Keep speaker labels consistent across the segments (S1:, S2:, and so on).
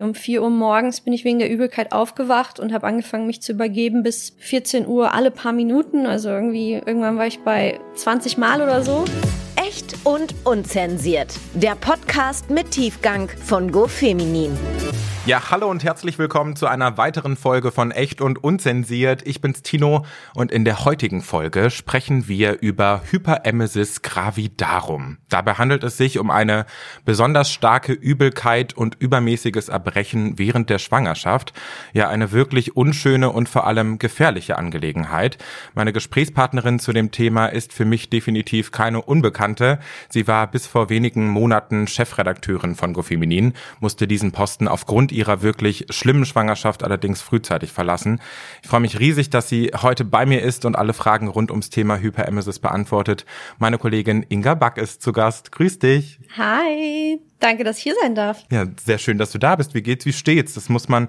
S1: Um 4 Uhr morgens bin ich wegen der Übelkeit aufgewacht und habe angefangen, mich zu übergeben bis 14 Uhr alle paar Minuten. Also irgendwie, irgendwann war ich bei 20 Mal oder so.
S2: Echt und unzensiert. Der Podcast mit Tiefgang von GoFeminin.
S3: Ja, hallo und herzlich willkommen zu einer weiteren Folge von Echt und Unzensiert. Ich bin's Tino und in der heutigen Folge sprechen wir über Hyperemesis gravidarum. Dabei handelt es sich um eine besonders starke Übelkeit und übermäßiges Erbrechen während der Schwangerschaft. Ja, eine wirklich unschöne und vor allem gefährliche Angelegenheit. Meine Gesprächspartnerin zu dem Thema ist für mich definitiv keine Unbekannte. Sie war bis vor wenigen Monaten Chefredakteurin von GoFeminin, musste diesen Posten aufgrund ihrer wirklich schlimmen Schwangerschaft allerdings frühzeitig verlassen. Ich freue mich riesig, dass sie heute bei mir ist und alle Fragen rund ums Thema Hyperemesis beantwortet. Meine Kollegin Inga Back ist zu Gast. Grüß dich.
S1: Hi, danke, dass ich hier sein darf.
S3: Ja, sehr schön, dass du da bist. Wie geht's, wie steht's? Das muss man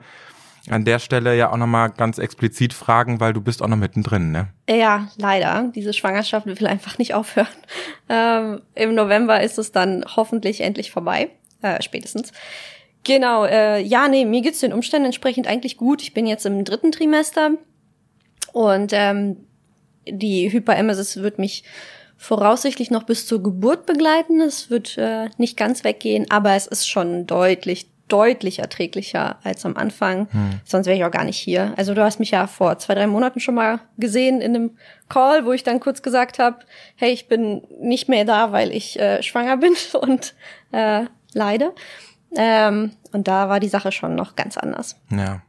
S3: an der Stelle ja auch nochmal ganz explizit fragen, weil du bist auch noch mittendrin, ne?
S1: Ja, leider. Diese Schwangerschaft will einfach nicht aufhören. Ähm, Im November ist es dann hoffentlich endlich vorbei, äh, spätestens. Genau, äh, ja, nee, mir geht's den Umständen entsprechend eigentlich gut. Ich bin jetzt im dritten Trimester und ähm, die Hyperemesis wird mich voraussichtlich noch bis zur Geburt begleiten. Es wird äh, nicht ganz weggehen, aber es ist schon deutlich, deutlich erträglicher als am Anfang. Hm. Sonst wäre ich auch gar nicht hier. Also du hast mich ja vor zwei, drei Monaten schon mal gesehen in einem Call, wo ich dann kurz gesagt habe, hey, ich bin nicht mehr da, weil ich äh, schwanger bin und äh, leide. Ähm, und da war die Sache schon noch ganz anders.
S3: Ja.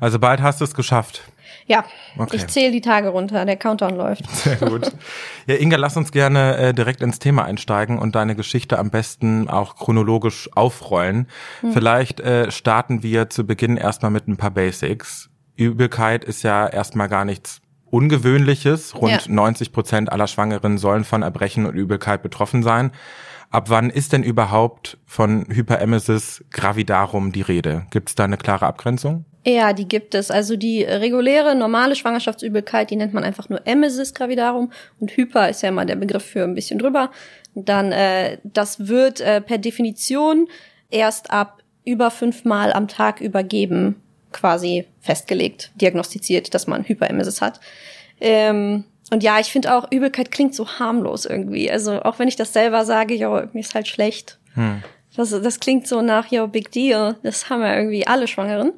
S3: Also bald hast du es geschafft.
S1: Ja, okay. ich zähle die Tage runter, der Countdown läuft.
S3: Sehr gut. Ja, Inga, lass uns gerne äh, direkt ins Thema einsteigen und deine Geschichte am besten auch chronologisch aufrollen. Hm. Vielleicht äh, starten wir zu Beginn erstmal mit ein paar Basics. Übelkeit ist ja erstmal gar nichts Ungewöhnliches. Rund ja. 90 Prozent aller Schwangeren sollen von Erbrechen und Übelkeit betroffen sein. Ab wann ist denn überhaupt von Hyperemesis gravidarum die Rede? Gibt es da eine klare Abgrenzung?
S1: Ja, die gibt es. Also die reguläre, normale Schwangerschaftsübelkeit, die nennt man einfach nur Emesis gravidarum und Hyper ist ja immer der Begriff für ein bisschen drüber. Dann, äh, das wird äh, per Definition erst ab über fünfmal am Tag übergeben quasi festgelegt, diagnostiziert, dass man Hyperemesis hat. Ähm, und ja, ich finde auch, Übelkeit klingt so harmlos irgendwie. Also auch wenn ich das selber sage, ja, mir ist halt schlecht. Hm. Das, das klingt so nach, ja, big deal. Das haben ja irgendwie alle Schwangeren.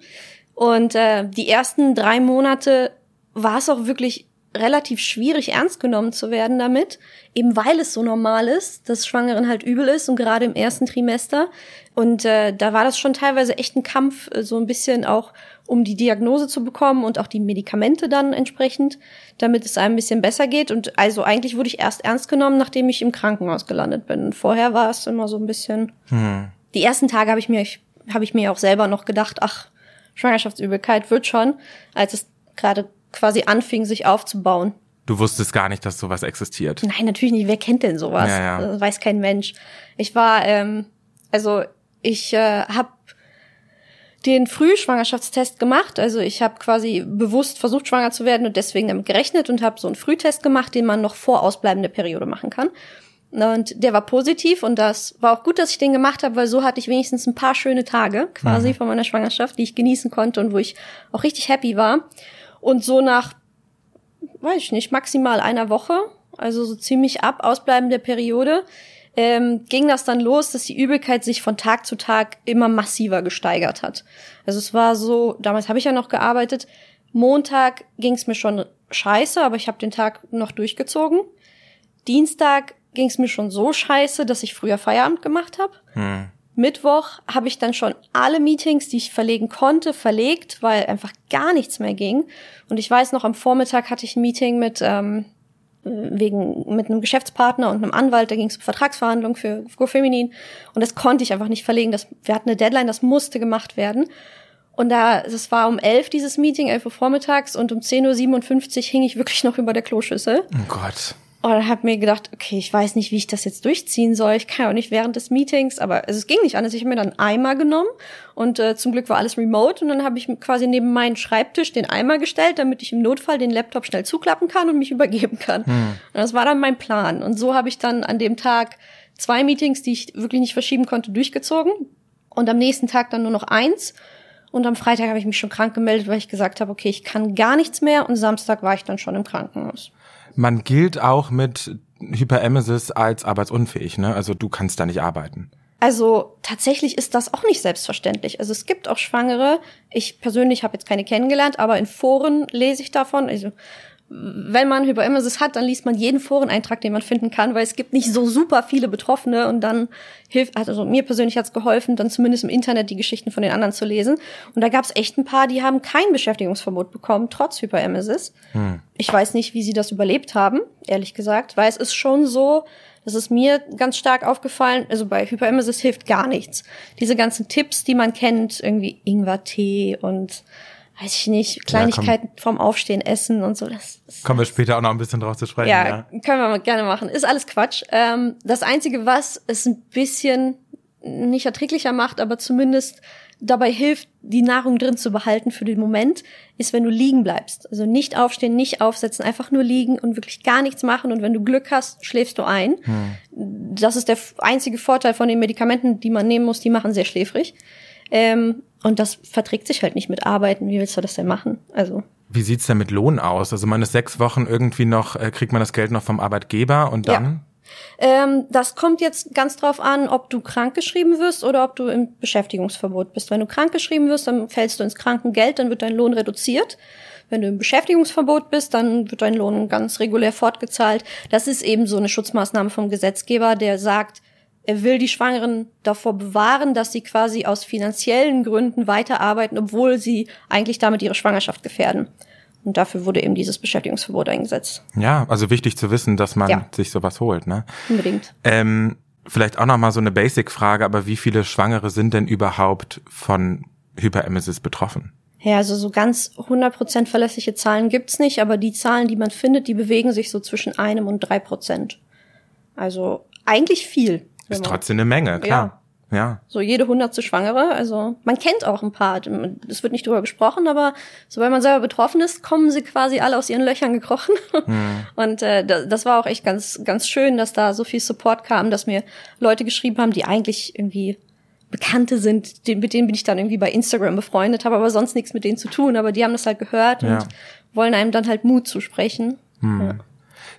S1: Und äh, die ersten drei Monate war es auch wirklich relativ schwierig, ernst genommen zu werden damit, eben weil es so normal ist, dass Schwangeren halt übel ist und gerade im ersten Trimester. Und äh, da war das schon teilweise echt ein Kampf, äh, so ein bisschen auch um die Diagnose zu bekommen und auch die Medikamente dann entsprechend, damit es einem ein bisschen besser geht. Und also eigentlich wurde ich erst ernst genommen, nachdem ich im Krankenhaus gelandet bin. Vorher war es immer so ein bisschen. Hm. Die ersten Tage habe ich mir, habe ich mir auch selber noch gedacht, ach, Schwangerschaftsübelkeit wird schon, als es gerade quasi anfing, sich aufzubauen.
S3: Du wusstest gar nicht, dass sowas existiert.
S1: Nein, natürlich nicht. Wer kennt denn sowas? Ja, ja. Weiß kein Mensch. Ich war, ähm, also ich äh, habe den Frühschwangerschaftstest gemacht. Also ich habe quasi bewusst versucht, schwanger zu werden und deswegen damit gerechnet und habe so einen Frühtest gemacht, den man noch vor ausbleibender Periode machen kann. Und der war positiv und das war auch gut, dass ich den gemacht habe, weil so hatte ich wenigstens ein paar schöne Tage quasi mhm. von meiner Schwangerschaft, die ich genießen konnte und wo ich auch richtig happy war. Und so nach, weiß ich nicht, maximal einer Woche, also so ziemlich ab ausbleibender Periode, ähm, ging das dann los, dass die Übelkeit sich von Tag zu Tag immer massiver gesteigert hat. Also es war so, damals habe ich ja noch gearbeitet, Montag ging es mir schon scheiße, aber ich habe den Tag noch durchgezogen. Dienstag ging es mir schon so scheiße, dass ich früher Feierabend gemacht habe. Hm. Mittwoch habe ich dann schon alle Meetings, die ich verlegen konnte, verlegt, weil einfach gar nichts mehr ging. Und ich weiß noch, am Vormittag hatte ich ein Meeting mit ähm, wegen mit einem Geschäftspartner und einem Anwalt, da ging es um Vertragsverhandlungen für GoFeminin und das konnte ich einfach nicht verlegen. Das, wir hatten eine Deadline, das musste gemacht werden. Und da, das war um elf dieses Meeting, elf Uhr vormittags und um 10.57 Uhr hing ich wirklich noch über der Kloschüssel.
S3: Oh Gott.
S1: Und habe mir gedacht, okay, ich weiß nicht, wie ich das jetzt durchziehen soll. Ich kann ja auch nicht während des Meetings, aber also es ging nicht anders. Ich habe mir dann einen Eimer genommen und äh, zum Glück war alles remote und dann habe ich quasi neben meinen Schreibtisch den Eimer gestellt, damit ich im Notfall den Laptop schnell zuklappen kann und mich übergeben kann. Hm. Und das war dann mein Plan. Und so habe ich dann an dem Tag zwei Meetings, die ich wirklich nicht verschieben konnte, durchgezogen. und am nächsten Tag dann nur noch eins. Und am Freitag habe ich mich schon krank gemeldet, weil ich gesagt habe, okay, ich kann gar nichts mehr. Und Samstag war ich dann schon im Krankenhaus.
S3: Man gilt auch mit Hyperemesis als arbeitsunfähig, ne? Also du kannst da nicht arbeiten.
S1: Also tatsächlich ist das auch nicht selbstverständlich. Also es gibt auch Schwangere. Ich persönlich habe jetzt keine kennengelernt, aber in Foren lese ich davon. Also wenn man Hyperemesis hat, dann liest man jeden Foreneintrag, den man finden kann, weil es gibt nicht so super viele Betroffene und dann hilft, also mir persönlich hat's geholfen, dann zumindest im Internet die Geschichten von den anderen zu lesen. Und da gab's echt ein paar, die haben kein Beschäftigungsverbot bekommen, trotz Hyperemesis. Hm. Ich weiß nicht, wie sie das überlebt haben, ehrlich gesagt, weil es ist schon so, das ist mir ganz stark aufgefallen, also bei Hyperemesis hilft gar nichts. Diese ganzen Tipps, die man kennt, irgendwie Ingwertee und weiß ich nicht, Kleinigkeiten ja, vom Aufstehen, Essen und so. Das,
S3: das Kommen wir später auch noch ein bisschen drauf zu sprechen.
S1: Ja, ja. können wir mal gerne machen. Ist alles Quatsch. Ähm, das Einzige, was es ein bisschen nicht erträglicher macht, aber zumindest dabei hilft, die Nahrung drin zu behalten für den Moment, ist, wenn du liegen bleibst. Also nicht aufstehen, nicht aufsetzen, einfach nur liegen und wirklich gar nichts machen. Und wenn du Glück hast, schläfst du ein. Hm. Das ist der einzige Vorteil von den Medikamenten, die man nehmen muss. Die machen sehr schläfrig. Ähm, und das verträgt sich halt nicht mit Arbeiten. Wie willst du das denn machen? Also.
S3: Wie sieht's denn mit Lohn aus? Also man ist sechs Wochen irgendwie noch, äh, kriegt man das Geld noch vom Arbeitgeber und dann?
S1: Ja. Ähm, das kommt jetzt ganz drauf an, ob du krankgeschrieben wirst oder ob du im Beschäftigungsverbot bist. Wenn du krankgeschrieben wirst, dann fällst du ins Krankengeld, dann wird dein Lohn reduziert. Wenn du im Beschäftigungsverbot bist, dann wird dein Lohn ganz regulär fortgezahlt. Das ist eben so eine Schutzmaßnahme vom Gesetzgeber, der sagt, er will die Schwangeren davor bewahren, dass sie quasi aus finanziellen Gründen weiterarbeiten, obwohl sie eigentlich damit ihre Schwangerschaft gefährden. Und dafür wurde eben dieses Beschäftigungsverbot eingesetzt.
S3: Ja, also wichtig zu wissen, dass man ja. sich sowas holt, ne?
S1: Unbedingt.
S3: Ähm, vielleicht auch noch mal so eine Basic-Frage, aber wie viele Schwangere sind denn überhaupt von Hyperemesis betroffen?
S1: Ja, also so ganz 100% verlässliche Zahlen gibt's nicht, aber die Zahlen, die man findet, die bewegen sich so zwischen einem und drei Prozent. Also eigentlich viel.
S3: Ist trotzdem eine Menge, klar. Ja. ja.
S1: So jede hundertste Schwangere. Also man kennt auch ein paar. Es wird nicht drüber gesprochen, aber sobald man selber betroffen ist, kommen sie quasi alle aus ihren Löchern gekrochen. Mhm. Und äh, das war auch echt ganz, ganz schön, dass da so viel Support kam, dass mir Leute geschrieben haben, die eigentlich irgendwie Bekannte sind, mit denen bin ich dann irgendwie bei Instagram befreundet, habe aber sonst nichts mit denen zu tun, aber die haben das halt gehört ja. und wollen einem dann halt Mut zusprechen. Mhm. Ja.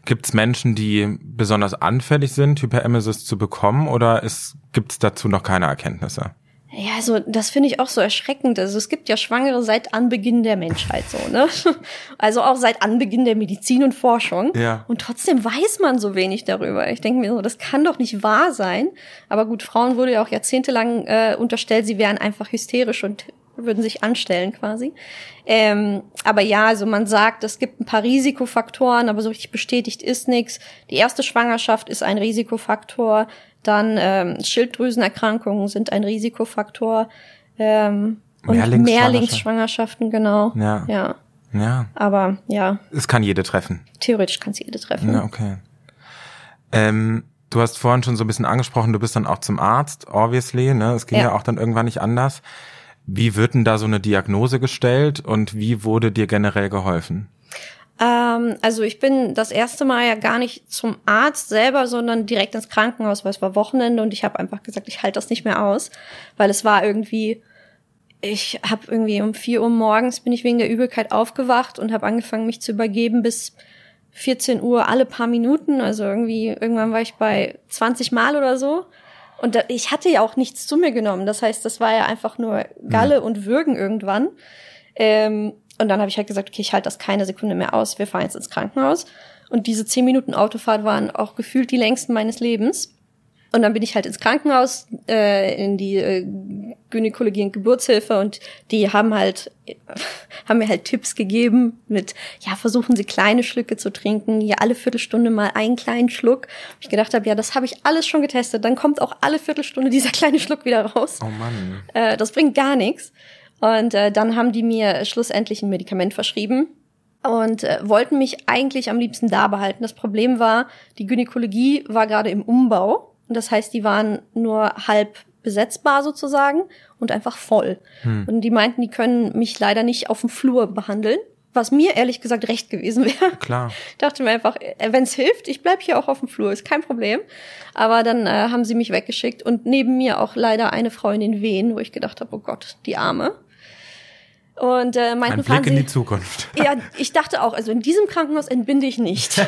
S3: Gibt es Menschen, die besonders anfällig sind, Hyperemesis zu bekommen, oder gibt es dazu noch keine Erkenntnisse?
S1: Ja, also das finde ich auch so erschreckend. Also es gibt ja Schwangere seit Anbeginn der Menschheit so, ne? Also auch seit Anbeginn der Medizin und Forschung. Ja. Und trotzdem weiß man so wenig darüber. Ich denke mir so, das kann doch nicht wahr sein. Aber gut, Frauen wurde ja auch jahrzehntelang äh, unterstellt, sie wären einfach hysterisch und würden sich anstellen quasi. Ähm, aber ja, also man sagt, es gibt ein paar Risikofaktoren, aber so richtig bestätigt ist nichts. Die erste Schwangerschaft ist ein Risikofaktor, dann ähm, Schilddrüsenerkrankungen sind ein Risikofaktor ähm, und Mehrlingsschwangerschaften, genau. Ja. ja. Ja. Aber ja.
S3: Es kann jede treffen.
S1: Theoretisch kann es jede treffen.
S3: Ja, okay. Ähm, du hast vorhin schon so ein bisschen angesprochen, du bist dann auch zum Arzt, obviously, ne? Es ging ja, ja auch dann irgendwann nicht anders. Wie wird denn da so eine Diagnose gestellt und wie wurde dir generell geholfen?
S1: Ähm, also ich bin das erste Mal ja gar nicht zum Arzt selber, sondern direkt ins Krankenhaus, weil es war Wochenende und ich habe einfach gesagt, ich halte das nicht mehr aus, weil es war irgendwie, ich habe irgendwie um vier Uhr morgens bin ich wegen der Übelkeit aufgewacht und habe angefangen, mich zu übergeben bis 14 Uhr alle paar Minuten. Also irgendwie, irgendwann war ich bei 20 Mal oder so. Und da, ich hatte ja auch nichts zu mir genommen. Das heißt, das war ja einfach nur Galle mhm. und Würgen irgendwann. Ähm, und dann habe ich halt gesagt, okay, ich halte das keine Sekunde mehr aus. Wir fahren jetzt ins Krankenhaus. Und diese zehn Minuten Autofahrt waren auch gefühlt die längsten meines Lebens. Und dann bin ich halt ins Krankenhaus, äh, in die äh, Gynäkologie und Geburtshilfe und die haben halt, haben mir halt Tipps gegeben mit, ja, versuchen Sie kleine Schlücke zu trinken, ja, alle Viertelstunde mal einen kleinen Schluck. Ich gedacht habe, ja, das habe ich alles schon getestet, dann kommt auch alle Viertelstunde dieser kleine Schluck wieder raus.
S3: Oh Mann.
S1: Äh, das bringt gar nichts. Und äh, dann haben die mir schlussendlich ein Medikament verschrieben und äh, wollten mich eigentlich am liebsten da behalten. Das Problem war, die Gynäkologie war gerade im Umbau und das heißt, die waren nur halb besetzbar sozusagen und einfach voll. Hm. Und die meinten, die können mich leider nicht auf dem Flur behandeln, was mir ehrlich gesagt recht gewesen wäre.
S3: Klar.
S1: Ich dachte mir einfach, äh, wenn es hilft, ich bleib hier auch auf dem Flur, ist kein Problem. Aber dann äh, haben sie mich weggeschickt und neben mir auch leider eine Frau in den Wehen, wo ich gedacht habe, oh Gott, die Arme. Und äh, meinten,
S3: Ein Blick in die Zukunft.
S1: Ja, ich dachte auch, also in diesem Krankenhaus entbinde ich nicht.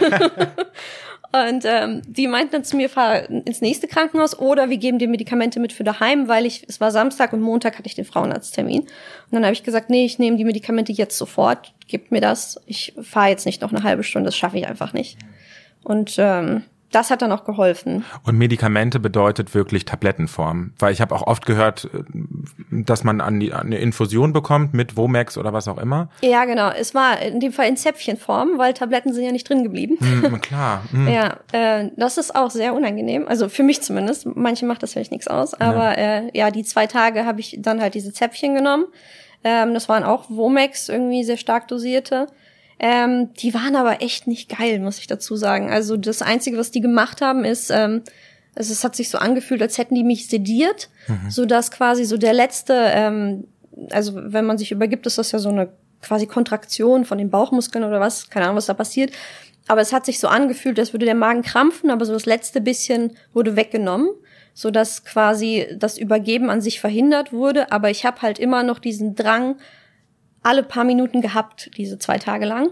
S1: Und ähm, die meinten dann zu mir, fahr ins nächste Krankenhaus oder wir geben dir Medikamente mit für daheim, weil ich, es war Samstag und Montag hatte ich den Frauenarzttermin. Und dann habe ich gesagt, nee, ich nehme die Medikamente jetzt sofort, gib mir das. Ich fahre jetzt nicht noch eine halbe Stunde, das schaffe ich einfach nicht. Und ähm, das hat dann auch geholfen.
S3: Und Medikamente bedeutet wirklich Tablettenform, weil ich habe auch oft gehört, äh, dass man an die, an eine Infusion bekommt mit Womex oder was auch immer.
S1: Ja, genau. Es war in dem Fall in Zäpfchenform, weil Tabletten sind ja nicht drin geblieben.
S3: Mm, klar. Mm.
S1: Ja, äh, das ist auch sehr unangenehm. Also für mich zumindest. Manche macht das vielleicht nichts aus. Aber ja. Äh, ja, die zwei Tage habe ich dann halt diese Zäpfchen genommen. Ähm, das waren auch Womex, irgendwie sehr stark dosierte. Ähm, die waren aber echt nicht geil, muss ich dazu sagen. Also das Einzige, was die gemacht haben, ist, ähm, also es hat sich so angefühlt, als hätten die mich sediert, mhm. so dass quasi so der letzte, ähm, also wenn man sich übergibt, ist das ja so eine quasi Kontraktion von den Bauchmuskeln oder was, keine Ahnung, was da passiert. Aber es hat sich so angefühlt, als würde der Magen krampfen, aber so das letzte bisschen wurde weggenommen, so dass quasi das Übergeben an sich verhindert wurde. Aber ich habe halt immer noch diesen Drang, alle paar Minuten gehabt, diese zwei Tage lang.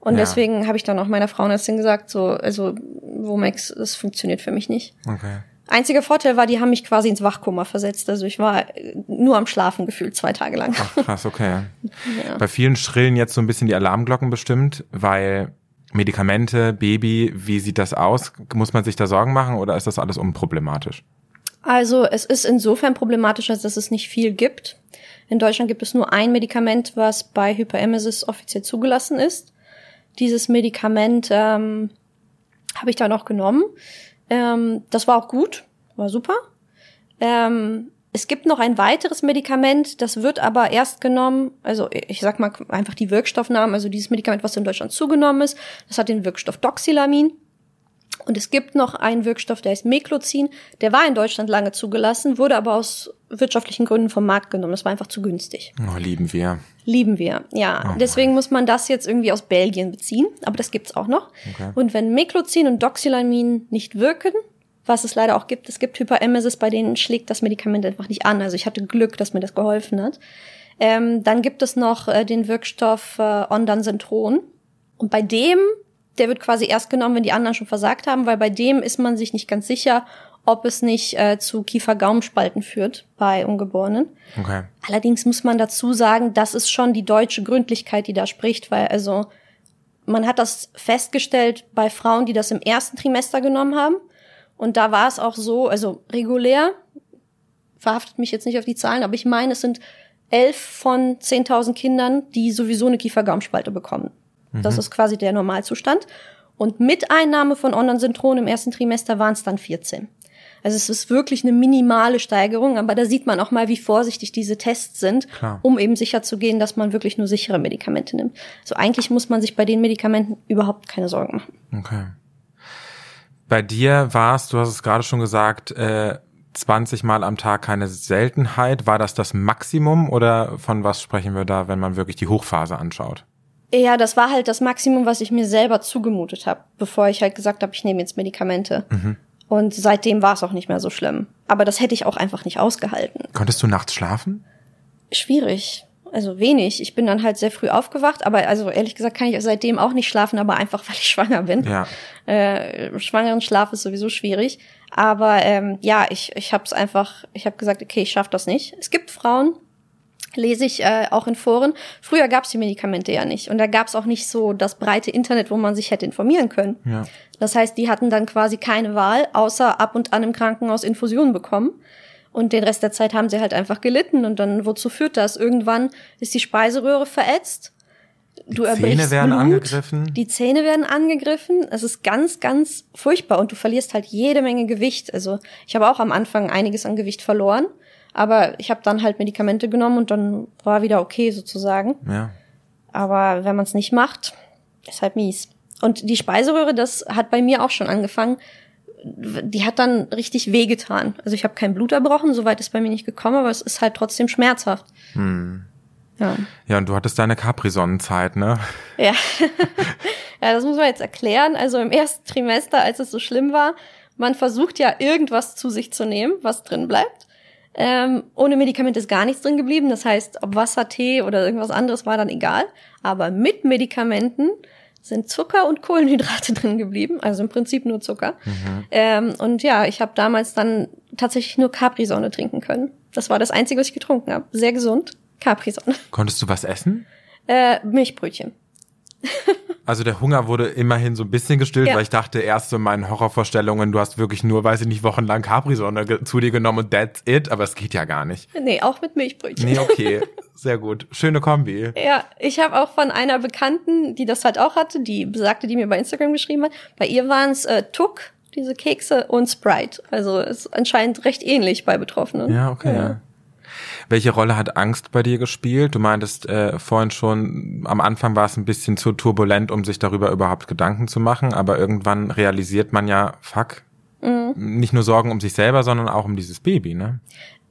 S1: Und ja. deswegen habe ich dann auch meiner Frauenärztin gesagt, so, also Womex, das funktioniert für mich nicht.
S3: Okay.
S1: Einziger Vorteil war, die haben mich quasi ins Wachkoma versetzt. Also ich war nur am Schlafen gefühlt zwei Tage lang.
S3: Ach, krass, okay. ja. Bei vielen schrillen jetzt so ein bisschen die Alarmglocken bestimmt, weil Medikamente, Baby, wie sieht das aus? Muss man sich da Sorgen machen oder ist das alles unproblematisch?
S1: Also es ist insofern problematisch, als dass es nicht viel gibt. In Deutschland gibt es nur ein Medikament, was bei Hyperemesis offiziell zugelassen ist. Dieses Medikament ähm, habe ich dann auch genommen. Ähm, das war auch gut, war super. Ähm, es gibt noch ein weiteres Medikament, das wird aber erst genommen, also ich sag mal einfach die Wirkstoffnamen, also dieses Medikament, was in Deutschland zugenommen ist, das hat den Wirkstoff Doxilamin. Und es gibt noch einen Wirkstoff, der heißt Meklozin. Der war in Deutschland lange zugelassen, wurde aber aus wirtschaftlichen Gründen vom Markt genommen. Das war einfach zu günstig.
S3: Oh, lieben wir.
S1: Lieben wir, ja. Oh Deswegen muss man das jetzt irgendwie aus Belgien beziehen. Aber das gibt's auch noch. Okay. Und wenn Meklozin und Doxylamin nicht wirken, was es leider auch gibt, es gibt Hyperemesis, bei denen schlägt das Medikament einfach nicht an. Also ich hatte Glück, dass mir das geholfen hat. Ähm, dann gibt es noch äh, den Wirkstoff äh, Ondansetron. Und bei dem der wird quasi erst genommen, wenn die anderen schon versagt haben, weil bei dem ist man sich nicht ganz sicher, ob es nicht äh, zu Kiefer-Gaumspalten führt bei Ungeborenen.
S3: Okay.
S1: Allerdings muss man dazu sagen, das ist schon die deutsche Gründlichkeit, die da spricht, weil also man hat das festgestellt bei Frauen, die das im ersten Trimester genommen haben. Und da war es auch so, also regulär, verhaftet mich jetzt nicht auf die Zahlen, aber ich meine, es sind elf von 10.000 Kindern, die sowieso eine Kiefer-Gaumspalte bekommen. Das mhm. ist quasi der Normalzustand. Und mit Einnahme von Ondansyntron im ersten Trimester waren es dann 14. Also es ist wirklich eine minimale Steigerung, aber da sieht man auch mal, wie vorsichtig diese Tests sind, Klar. um eben sicher zu gehen, dass man wirklich nur sichere Medikamente nimmt. Also eigentlich muss man sich bei den Medikamenten überhaupt keine Sorgen machen.
S3: Okay. Bei dir war es, du hast es gerade schon gesagt, äh, 20 Mal am Tag keine Seltenheit. War das das Maximum oder von was sprechen wir da, wenn man wirklich die Hochphase anschaut?
S1: Ja, das war halt das Maximum, was ich mir selber zugemutet habe, bevor ich halt gesagt habe, ich nehme jetzt Medikamente. Mhm. Und seitdem war es auch nicht mehr so schlimm. Aber das hätte ich auch einfach nicht ausgehalten.
S3: Konntest du nachts schlafen?
S1: Schwierig. Also wenig. Ich bin dann halt sehr früh aufgewacht, aber also ehrlich gesagt kann ich seitdem auch nicht schlafen, aber einfach weil ich schwanger bin.
S3: Ja.
S1: Äh, schwangeren Schlaf ist sowieso schwierig. Aber ähm, ja, ich, ich habe es einfach, ich habe gesagt, okay, ich schaff das nicht. Es gibt Frauen, lese ich äh, auch in Foren. Früher gab es die Medikamente ja nicht und da gab es auch nicht so das breite Internet, wo man sich hätte informieren können.
S3: Ja.
S1: Das heißt, die hatten dann quasi keine Wahl, außer ab und an im Krankenhaus Infusionen bekommen. Und den Rest der Zeit haben sie halt einfach gelitten. Und dann, wozu führt das? Irgendwann ist die Speiseröhre verätzt.
S3: Du die Zähne werden Blut, angegriffen.
S1: Die Zähne werden angegriffen. Es ist ganz, ganz furchtbar. Und du verlierst halt jede Menge Gewicht. Also ich habe auch am Anfang einiges an Gewicht verloren. Aber ich habe dann halt Medikamente genommen und dann war wieder okay sozusagen.
S3: Ja.
S1: Aber wenn man es nicht macht, ist halt mies. Und die Speiseröhre, das hat bei mir auch schon angefangen. Die hat dann richtig wehgetan. Also ich habe kein Blut erbrochen, soweit ist bei mir nicht gekommen, aber es ist halt trotzdem schmerzhaft.
S3: Hm. Ja. Ja, und du hattest deine Capri-Sonnenzeit, ne?
S1: Ja. ja, das muss man jetzt erklären. Also im ersten Trimester, als es so schlimm war, man versucht ja irgendwas zu sich zu nehmen, was drin bleibt. Ähm, ohne Medikament ist gar nichts drin geblieben. Das heißt, ob Wasser, Tee oder irgendwas anderes war dann egal. Aber mit Medikamenten sind Zucker und Kohlenhydrate drin geblieben, also im Prinzip nur Zucker. Mhm. Ähm, und ja, ich habe damals dann tatsächlich nur Capri-Sonne trinken können. Das war das Einzige, was ich getrunken habe. Sehr gesund. Capri-Sonne.
S3: Konntest du was essen?
S1: Äh, Milchbrötchen.
S3: Also der Hunger wurde immerhin so ein bisschen gestillt, ja. weil ich dachte erst so in meinen Horrorvorstellungen, du hast wirklich nur, weiß ich nicht, wochenlang Capri-Sonne zu dir genommen und that's it, aber es geht ja gar nicht.
S1: Nee, auch mit Milchbrötchen.
S3: Nee, okay, sehr gut. Schöne Kombi.
S1: Ja, ich habe auch von einer Bekannten, die das halt auch hatte, die besagte, die mir bei Instagram geschrieben hat, bei ihr waren es äh, Tuck, diese Kekse und Sprite. Also ist anscheinend recht ähnlich bei Betroffenen.
S3: Ja, okay. Ja. Welche Rolle hat Angst bei dir gespielt? Du meintest äh, vorhin schon, am Anfang war es ein bisschen zu turbulent, um sich darüber überhaupt Gedanken zu machen, aber irgendwann realisiert man ja, fuck, mhm. nicht nur Sorgen um sich selber, sondern auch um dieses Baby, ne?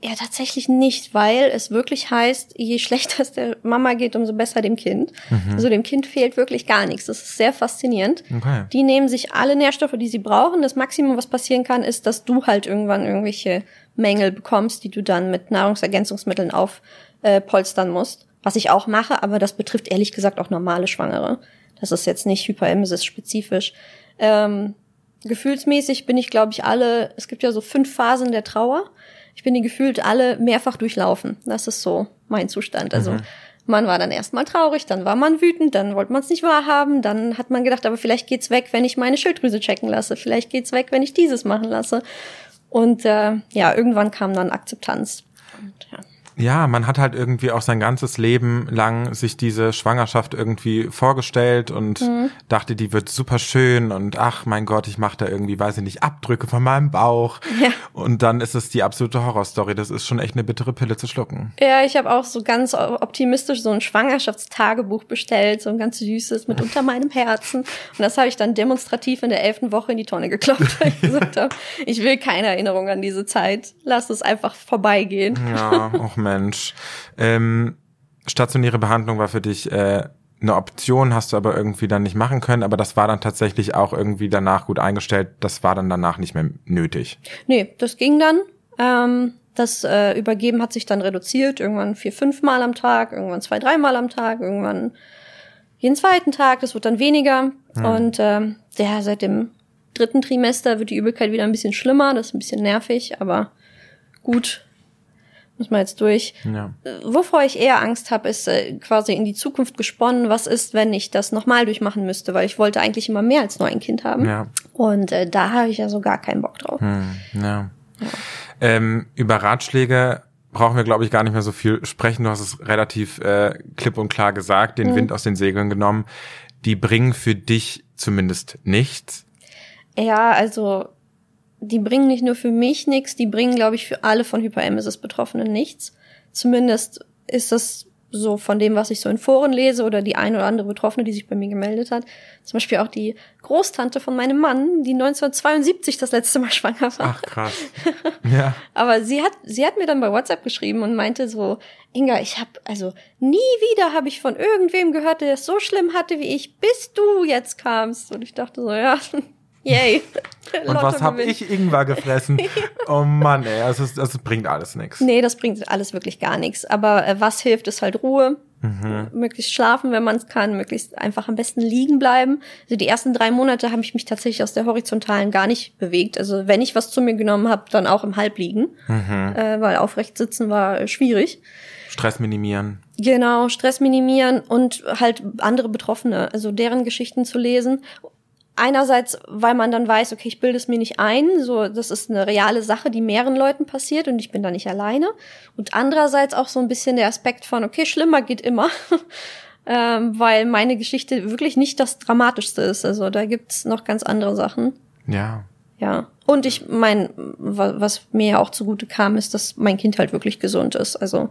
S1: Ja, tatsächlich nicht, weil es wirklich heißt, je schlechter es der Mama geht, umso besser dem Kind. Mhm. Also dem Kind fehlt wirklich gar nichts. Das ist sehr faszinierend. Okay. Die nehmen sich alle Nährstoffe, die sie brauchen. Das Maximum, was passieren kann, ist, dass du halt irgendwann irgendwelche Mängel bekommst, die du dann mit Nahrungsergänzungsmitteln aufpolstern äh, musst. Was ich auch mache, aber das betrifft ehrlich gesagt auch normale Schwangere. Das ist jetzt nicht Hyperemesis spezifisch. Ähm, gefühlsmäßig bin ich, glaube ich, alle, es gibt ja so fünf Phasen der Trauer. Ich bin die gefühlt alle mehrfach durchlaufen. Das ist so mein Zustand. Also mhm. man war dann erstmal traurig, dann war man wütend, dann wollte man es nicht wahrhaben, dann hat man gedacht, aber vielleicht geht's weg, wenn ich meine Schilddrüse checken lasse, vielleicht geht's weg, wenn ich dieses machen lasse. Und äh, ja, irgendwann kam dann Akzeptanz. Und,
S3: ja. Ja, man hat halt irgendwie auch sein ganzes Leben lang sich diese Schwangerschaft irgendwie vorgestellt und mhm. dachte, die wird super schön und ach mein Gott, ich mache da irgendwie, weiß ich nicht, Abdrücke von meinem Bauch. Ja. Und dann ist es die absolute Horrorstory. Das ist schon echt eine bittere Pille zu schlucken.
S1: Ja, ich habe auch so ganz optimistisch so ein Schwangerschaftstagebuch bestellt, so ein ganz süßes mit unter meinem Herzen. Und das habe ich dann demonstrativ in der elften Woche in die Tonne geklopft, weil ich gesagt habe, ich will keine Erinnerung an diese Zeit. Lass es einfach vorbeigehen.
S3: Ja, auch Mensch. Ähm, stationäre Behandlung war für dich äh, eine Option, hast du aber irgendwie dann nicht machen können, aber das war dann tatsächlich auch irgendwie danach gut eingestellt. Das war dann danach nicht mehr nötig.
S1: Nee, das ging dann. Ähm, das äh, Übergeben hat sich dann reduziert, irgendwann vier, fünf Mal am Tag, irgendwann zwei, dreimal am Tag, irgendwann jeden zweiten Tag, das wird dann weniger. Hm. Und ähm, ja, seit dem dritten Trimester wird die Übelkeit wieder ein bisschen schlimmer, das ist ein bisschen nervig, aber gut, muss man jetzt durch. Ja. Wovor ich eher Angst habe, ist äh, quasi in die Zukunft gesponnen, was ist, wenn ich das nochmal durchmachen müsste, weil ich wollte eigentlich immer mehr als nur ein Kind haben. Ja. Und äh, da habe ich ja so gar keinen Bock drauf. Hm,
S3: ja. ja. Ähm, über Ratschläge brauchen wir, glaube ich, gar nicht mehr so viel sprechen. Du hast es relativ äh, klipp und klar gesagt, den mhm. Wind aus den Segeln genommen. Die bringen für dich zumindest nichts.
S1: Ja, also die bringen nicht nur für mich nichts, die bringen, glaube ich, für alle von Hyperemesis Betroffenen nichts. Zumindest ist das so von dem, was ich so in Foren lese oder die ein oder andere Betroffene, die sich bei mir gemeldet hat. Zum Beispiel auch die Großtante von meinem Mann, die 1972 das letzte Mal schwanger war.
S3: Ach krass. Ja.
S1: Aber sie hat, sie hat mir dann bei WhatsApp geschrieben und meinte so, Inga, ich habe also nie wieder habe ich von irgendwem gehört, der es so schlimm hatte wie ich, bis du jetzt kamst. Und ich dachte so, ja, Yay.
S3: Und was habe ich Ingwer gefressen? Oh Mann, ey, das, das bringt alles nichts.
S1: Nee, das bringt alles wirklich gar nichts. Aber äh, was hilft, ist halt Ruhe. Mhm. Möglichst schlafen, wenn man es kann, möglichst einfach am besten liegen bleiben. Also die ersten drei Monate habe ich mich tatsächlich aus der horizontalen gar nicht bewegt. Also wenn ich was zu mir genommen habe, dann auch im Halbliegen, mhm. äh, weil aufrecht sitzen war äh, schwierig.
S3: Stress minimieren.
S1: Genau, Stress minimieren und halt andere Betroffene, also deren Geschichten zu lesen einerseits, weil man dann weiß, okay, ich bilde es mir nicht ein, so das ist eine reale Sache, die mehreren Leuten passiert und ich bin da nicht alleine. Und andererseits auch so ein bisschen der Aspekt von, okay, schlimmer geht immer, ähm, weil meine Geschichte wirklich nicht das Dramatischste ist. Also da gibt's noch ganz andere Sachen.
S3: Ja.
S1: Ja. Und ich mein, was mir ja auch zugute kam, ist, dass mein Kind halt wirklich gesund ist. Also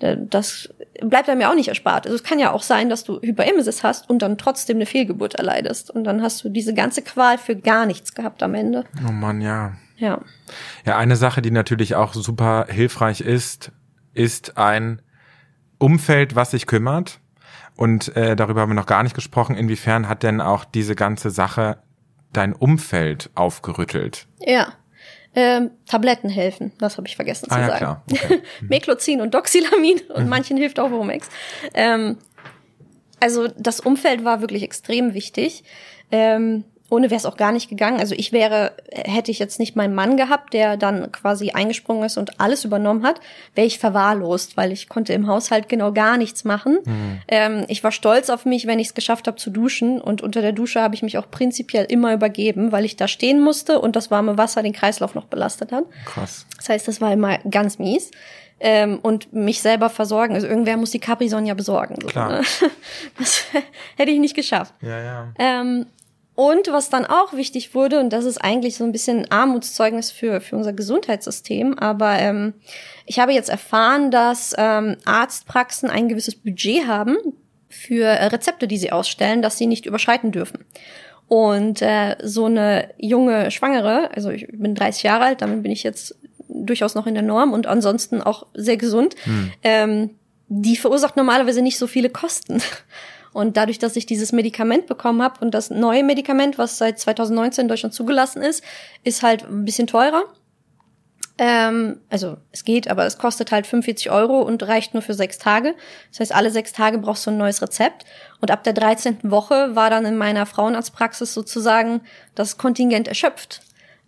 S1: das bleibt einem ja auch nicht erspart. Also es kann ja auch sein, dass du Hyperemesis hast und dann trotzdem eine Fehlgeburt erleidest. Und dann hast du diese ganze Qual für gar nichts gehabt am Ende.
S3: Oh Mann, ja.
S1: Ja.
S3: Ja, eine Sache, die natürlich auch super hilfreich ist, ist ein Umfeld, was sich kümmert. Und äh, darüber haben wir noch gar nicht gesprochen. Inwiefern hat denn auch diese ganze Sache dein Umfeld aufgerüttelt?
S1: Ja. Ähm, Tabletten helfen, das habe ich vergessen
S3: ah,
S1: zu
S3: ja,
S1: sagen.
S3: Klar. Okay.
S1: Meklozin und Doxylamin und manchen hilft auch Womex. Ähm, also das Umfeld war wirklich extrem wichtig. Ähm, ohne wäre es auch gar nicht gegangen. Also ich wäre, hätte ich jetzt nicht meinen Mann gehabt, der dann quasi eingesprungen ist und alles übernommen hat, wäre ich verwahrlost, weil ich konnte im Haushalt genau gar nichts machen. Mhm. Ähm, ich war stolz auf mich, wenn ich es geschafft habe zu duschen und unter der Dusche habe ich mich auch prinzipiell immer übergeben, weil ich da stehen musste und das warme Wasser den Kreislauf noch belastet hat.
S3: Krass.
S1: Das heißt, das war immer ganz mies. Ähm, und mich selber versorgen. Also irgendwer muss die Capri-Sonne ja besorgen. So,
S3: Klar.
S1: Ne? Das hätte ich nicht geschafft.
S3: Ja, ja.
S1: Ähm, und was dann auch wichtig wurde, und das ist eigentlich so ein bisschen ein Armutszeugnis für, für unser Gesundheitssystem, aber ähm, ich habe jetzt erfahren, dass ähm, Arztpraxen ein gewisses Budget haben für äh, Rezepte, die sie ausstellen, dass sie nicht überschreiten dürfen. Und äh, so eine junge Schwangere, also ich bin 30 Jahre alt, damit bin ich jetzt durchaus noch in der Norm und ansonsten auch sehr gesund, hm. ähm, die verursacht normalerweise nicht so viele Kosten. Und dadurch, dass ich dieses Medikament bekommen habe und das neue Medikament, was seit 2019 in Deutschland zugelassen ist, ist halt ein bisschen teurer. Ähm, also es geht, aber es kostet halt 45 Euro und reicht nur für sechs Tage. Das heißt, alle sechs Tage brauchst du ein neues Rezept. Und ab der 13. Woche war dann in meiner Frauenarztpraxis sozusagen das Kontingent erschöpft.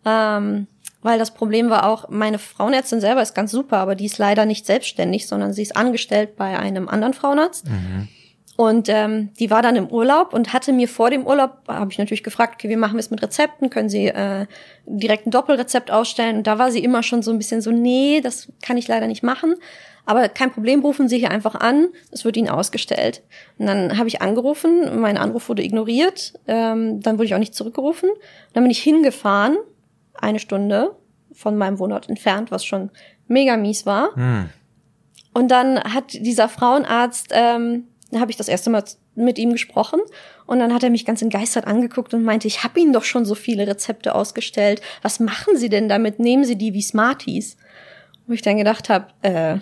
S1: Ähm, weil das Problem war auch, meine Frauenärztin selber ist ganz super, aber die ist leider nicht selbstständig, sondern sie ist angestellt bei einem anderen Frauenarzt. Mhm. Und ähm, die war dann im Urlaub und hatte mir vor dem Urlaub, habe ich natürlich gefragt, okay, wie machen wir es mit Rezepten? Können Sie äh, direkt ein Doppelrezept ausstellen? Und da war sie immer schon so ein bisschen so, nee, das kann ich leider nicht machen. Aber kein Problem, rufen Sie hier einfach an, es wird Ihnen ausgestellt. Und dann habe ich angerufen, mein Anruf wurde ignoriert, ähm, dann wurde ich auch nicht zurückgerufen. Und dann bin ich hingefahren, eine Stunde von meinem Wohnort entfernt, was schon mega mies war. Hm. Und dann hat dieser Frauenarzt ähm, habe ich das erste Mal mit ihm gesprochen und dann hat er mich ganz entgeistert angeguckt und meinte, ich habe Ihnen doch schon so viele Rezepte ausgestellt. Was machen Sie denn damit? Nehmen Sie die wie Smarties? Wo ich dann gedacht habe, äh,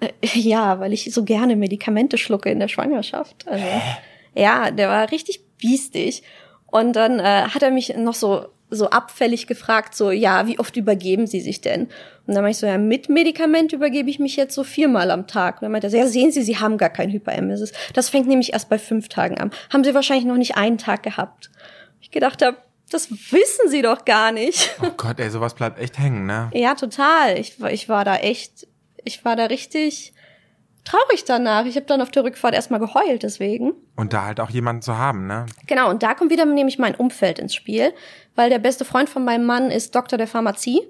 S1: äh, ja, weil ich so gerne Medikamente schlucke in der Schwangerschaft. Also, ja, der war richtig biestig. Und dann äh, hat er mich noch so so abfällig gefragt, so, ja, wie oft übergeben Sie sich denn? Und dann meinte ich so, ja, mit Medikament übergebe ich mich jetzt so viermal am Tag. Und dann meinte er, ja, sehen Sie, Sie haben gar kein Hyperemesis. Das fängt nämlich erst bei fünf Tagen an. Haben Sie wahrscheinlich noch nicht einen Tag gehabt. Ich gedacht habe, das wissen Sie doch gar nicht.
S3: Oh Gott, ey, sowas bleibt echt hängen, ne?
S1: Ja, total. Ich, ich war da echt, ich war da richtig traurig danach. Ich habe dann auf der Rückfahrt erstmal geheult deswegen.
S3: Und da halt auch jemanden zu haben, ne?
S1: Genau, und da kommt wieder nämlich mein Umfeld ins Spiel, weil der beste Freund von meinem Mann ist Doktor der Pharmazie.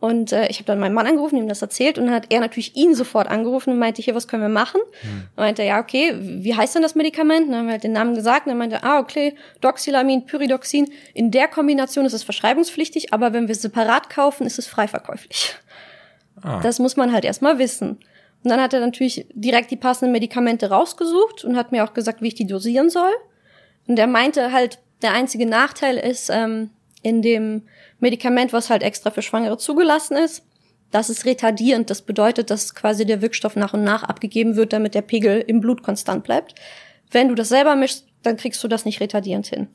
S1: Und äh, ich habe dann meinen Mann angerufen, ihm das erzählt und dann hat er natürlich ihn sofort angerufen und meinte, hier, was können wir machen? Hm. Und meinte, ja, okay, wie heißt denn das Medikament? Und dann haben wir halt den Namen gesagt und dann meinte, ah, okay, Doxylamin, Pyridoxin. In der Kombination ist es verschreibungspflichtig, aber wenn wir es separat kaufen, ist es frei verkäuflich. Ah. Das muss man halt erstmal wissen. Und dann hat er natürlich direkt die passenden Medikamente rausgesucht und hat mir auch gesagt, wie ich die dosieren soll. Und er meinte halt, der einzige Nachteil ist ähm, in dem Medikament, was halt extra für Schwangere zugelassen ist, das ist retardierend. Das bedeutet, dass quasi der Wirkstoff nach und nach abgegeben wird, damit der Pegel im Blut konstant bleibt. Wenn du das selber mischst, dann kriegst du das nicht retardierend hin.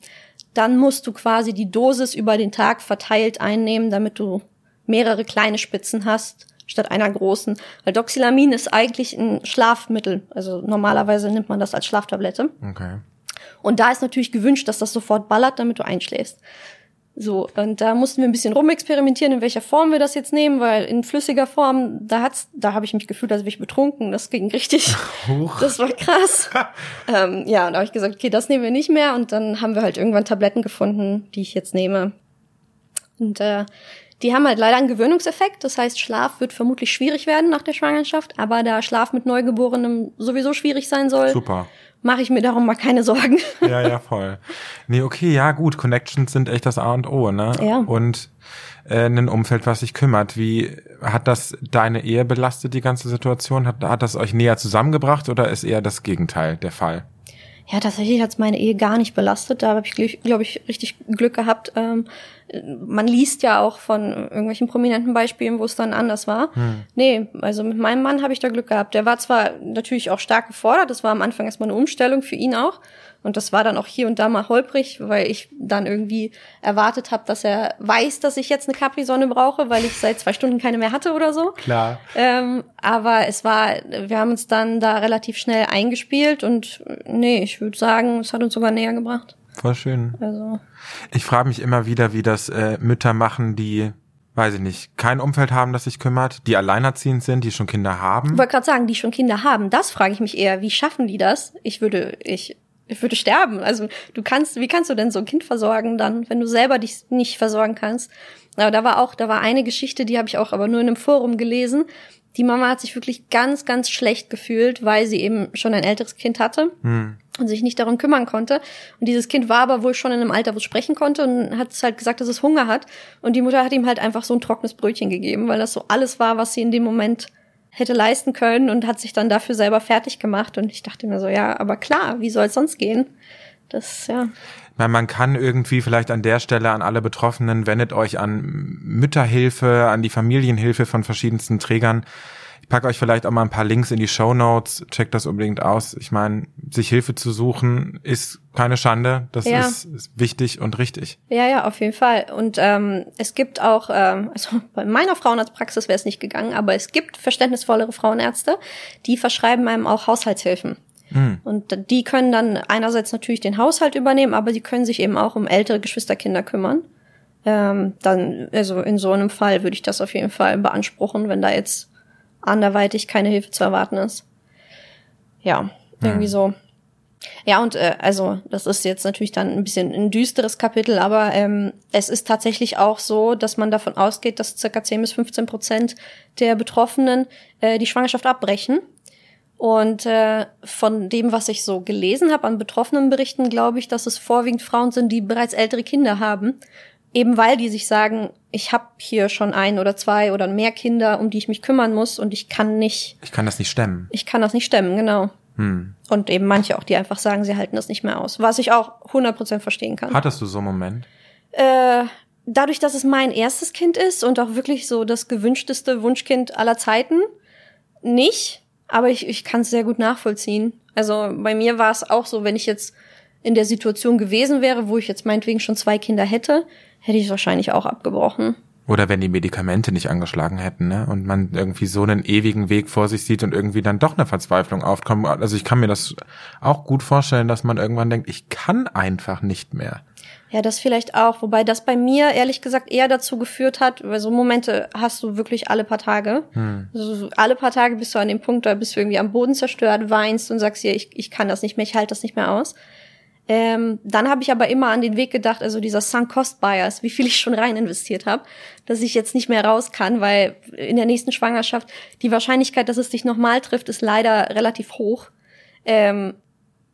S1: Dann musst du quasi die Dosis über den Tag verteilt einnehmen, damit du mehrere kleine Spitzen hast statt einer großen. Weil Doxylamin ist eigentlich ein Schlafmittel. Also normalerweise nimmt man das als Schlaftablette.
S3: Okay.
S1: Und da ist natürlich gewünscht, dass das sofort ballert, damit du einschläfst. So, und da mussten wir ein bisschen rumexperimentieren, in welcher Form wir das jetzt nehmen, weil in flüssiger Form, da hat's, da habe ich mich gefühlt, als wäre ich betrunken. Das ging richtig. Huch. Das war krass. ähm, ja, und da habe ich gesagt, okay, das nehmen wir nicht mehr. Und dann haben wir halt irgendwann Tabletten gefunden, die ich jetzt nehme. Und äh, die haben halt leider einen Gewöhnungseffekt. Das heißt, Schlaf wird vermutlich schwierig werden nach der Schwangerschaft. Aber da Schlaf mit Neugeborenem sowieso schwierig sein soll,
S3: Super.
S1: Mache ich mir darum mal keine Sorgen.
S3: Ja, ja, voll. Nee, okay, ja, gut. Connections sind echt das A und O, ne?
S1: Ja.
S3: Und äh, ein Umfeld, was sich kümmert. Wie hat das deine Ehe belastet, die ganze Situation? Hat, hat das euch näher zusammengebracht oder ist eher das Gegenteil der Fall?
S1: Ja, tatsächlich hat's meine Ehe gar nicht belastet. Da habe ich, glaube ich, richtig Glück gehabt. Ähm, man liest ja auch von irgendwelchen prominenten Beispielen, wo es dann anders war. Hm. Nee, also mit meinem Mann habe ich da Glück gehabt. Der war zwar natürlich auch stark gefordert, das war am Anfang erstmal eine Umstellung für ihn auch. Und das war dann auch hier und da mal holprig, weil ich dann irgendwie erwartet habe, dass er weiß, dass ich jetzt eine Capri-Sonne brauche, weil ich seit zwei Stunden keine mehr hatte oder so.
S3: Klar.
S1: Ähm, aber es war, wir haben uns dann da relativ schnell eingespielt und nee, ich würde sagen, es hat uns sogar näher gebracht.
S3: Voll schön. Also. Ich frage mich immer wieder, wie das äh, Mütter machen, die weiß ich nicht, kein Umfeld haben, das sich kümmert, die alleinerziehend sind, die schon Kinder haben.
S1: Ich wollte gerade sagen, die schon Kinder haben. Das frage ich mich eher, wie schaffen die das? Ich würde, ich ich würde sterben. Also du kannst, wie kannst du denn so ein Kind versorgen dann, wenn du selber dich nicht versorgen kannst? Aber da war auch, da war eine Geschichte, die habe ich auch aber nur in einem Forum gelesen. Die Mama hat sich wirklich ganz, ganz schlecht gefühlt, weil sie eben schon ein älteres Kind hatte hm. Und sich nicht darum kümmern konnte. Und dieses Kind war aber wohl schon in einem Alter, wo es sprechen konnte und hat es halt gesagt, dass es Hunger hat. Und die Mutter hat ihm halt einfach so ein trockenes Brötchen gegeben, weil das so alles war, was sie in dem Moment hätte leisten können und hat sich dann dafür selber fertig gemacht. Und ich dachte mir so, ja, aber klar, wie soll es sonst gehen? Das, ja.
S3: Man kann irgendwie vielleicht an der Stelle an alle Betroffenen, wendet euch an Mütterhilfe, an die Familienhilfe von verschiedensten Trägern pack euch vielleicht auch mal ein paar Links in die Show Notes. Checkt das unbedingt aus. Ich meine, sich Hilfe zu suchen ist keine Schande. Das ja. ist, ist, wichtig und richtig.
S1: Ja, ja, auf jeden Fall. Und ähm, es gibt auch, ähm, also bei meiner Frauenarztpraxis wäre es nicht gegangen, aber es gibt verständnisvollere Frauenärzte, die verschreiben einem auch Haushaltshilfen. Hm. Und die können dann einerseits natürlich den Haushalt übernehmen, aber die können sich eben auch um ältere Geschwisterkinder kümmern. Ähm, dann, also in so einem Fall würde ich das auf jeden Fall beanspruchen, wenn da jetzt anderweitig keine Hilfe zu erwarten ist. Ja, irgendwie hm. so. Ja, und äh, also das ist jetzt natürlich dann ein bisschen ein düsteres Kapitel, aber ähm, es ist tatsächlich auch so, dass man davon ausgeht, dass circa 10 bis 15 Prozent der Betroffenen äh, die Schwangerschaft abbrechen. Und äh, von dem, was ich so gelesen habe an betroffenen Berichten, glaube ich, dass es vorwiegend Frauen sind, die bereits ältere Kinder haben Eben weil die sich sagen, ich habe hier schon ein oder zwei oder mehr Kinder, um die ich mich kümmern muss und ich kann nicht.
S3: Ich kann das nicht stemmen.
S1: Ich kann das nicht stemmen, genau. Hm. Und eben manche auch, die einfach sagen, sie halten das nicht mehr aus. Was ich auch 100% verstehen kann.
S3: Hattest du so einen Moment?
S1: Äh, dadurch, dass es mein erstes Kind ist und auch wirklich so das gewünschteste Wunschkind aller Zeiten, nicht. Aber ich, ich kann es sehr gut nachvollziehen. Also bei mir war es auch so, wenn ich jetzt in der Situation gewesen wäre, wo ich jetzt meinetwegen schon zwei Kinder hätte, hätte ich es wahrscheinlich auch abgebrochen.
S3: Oder wenn die Medikamente nicht angeschlagen hätten, ne? Und man irgendwie so einen ewigen Weg vor sich sieht und irgendwie dann doch eine Verzweiflung aufkommt. Also ich kann mir das auch gut vorstellen, dass man irgendwann denkt, ich kann einfach nicht mehr.
S1: Ja, das vielleicht auch. Wobei das bei mir ehrlich gesagt eher dazu geführt hat, weil so Momente hast du wirklich alle paar Tage. Hm. Also alle paar Tage bist du an dem Punkt, da bist du irgendwie am Boden zerstört, weinst und sagst dir, ich, ich kann das nicht mehr, ich halte das nicht mehr aus. Ähm, dann habe ich aber immer an den Weg gedacht, also dieser Sunk Cost Bias, wie viel ich schon rein investiert habe, dass ich jetzt nicht mehr raus kann, weil in der nächsten Schwangerschaft die Wahrscheinlichkeit, dass es dich nochmal trifft, ist leider relativ hoch. Ähm,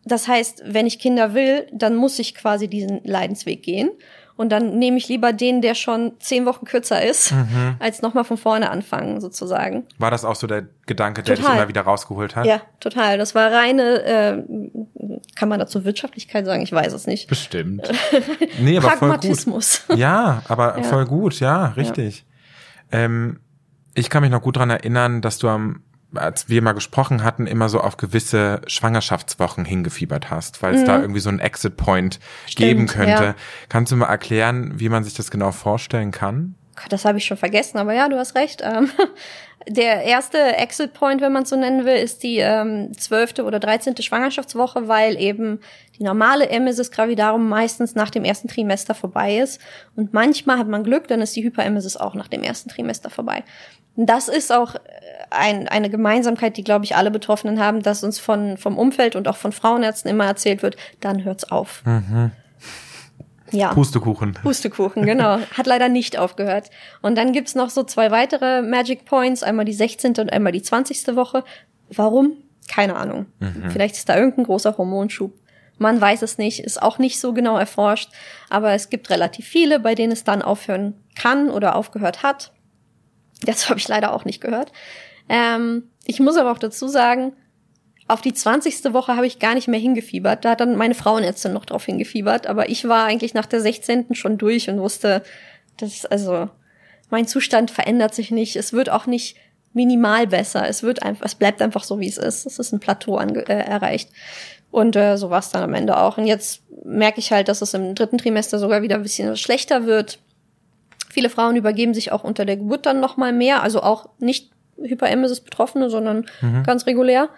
S1: das heißt, wenn ich Kinder will, dann muss ich quasi diesen Leidensweg gehen. Und dann nehme ich lieber den, der schon zehn Wochen kürzer ist, mhm. als nochmal von vorne anfangen, sozusagen.
S3: War das auch so der Gedanke, der total. dich immer wieder rausgeholt hat?
S1: Ja, total. Das war reine, äh, kann man dazu Wirtschaftlichkeit sagen? Ich weiß es nicht.
S3: Bestimmt. Nee, aber Pragmatismus. Voll gut. Ja, aber ja. voll gut, ja, richtig. Ja. Ähm, ich kann mich noch gut dran erinnern, dass du am als wir mal gesprochen hatten, immer so auf gewisse Schwangerschaftswochen hingefiebert hast, weil es mhm. da irgendwie so einen Exit-Point geben könnte. Ja. Kannst du mal erklären, wie man sich das genau vorstellen kann?
S1: Das habe ich schon vergessen, aber ja, du hast recht. Ähm, der erste Exit Point, wenn man es so nennen will, ist die ähm, zwölfte ähm, oder dreizehnte Schwangerschaftswoche, weil eben die normale Emesis gravidarum meistens nach dem ersten Trimester vorbei ist. Und manchmal hat man Glück, dann ist die Hyperemesis auch nach dem ersten Trimester vorbei. Das ist auch äh, ein, eine Gemeinsamkeit, die, glaube ich, alle Betroffenen haben, dass uns von, vom Umfeld und auch von Frauenärzten immer erzählt wird, dann hört's auf. Mhm.
S3: Ja. Pustekuchen.
S1: Pustekuchen, genau. Hat leider nicht aufgehört. Und dann gibt's noch so zwei weitere Magic Points, einmal die 16. und einmal die 20. Woche. Warum? Keine Ahnung. Mhm. Vielleicht ist da irgendein großer Hormonschub. Man weiß es nicht, ist auch nicht so genau erforscht, aber es gibt relativ viele, bei denen es dann aufhören kann oder aufgehört hat. Das habe ich leider auch nicht gehört. Ähm, ich muss aber auch dazu sagen, auf die 20. Woche habe ich gar nicht mehr hingefiebert. Da hat dann meine Frauenärztin noch drauf hingefiebert. Aber ich war eigentlich nach der 16. schon durch und wusste, dass also mein Zustand verändert sich nicht. Es wird auch nicht minimal besser. Es wird einfach, es bleibt einfach so, wie es ist. Es ist ein Plateau äh, erreicht. Und äh, so war es dann am Ende auch. Und jetzt merke ich halt, dass es im dritten Trimester sogar wieder ein bisschen schlechter wird. Viele Frauen übergeben sich auch unter der Geburt dann noch mal mehr, also auch nicht Hyperemesis Betroffene, sondern mhm. ganz regulär.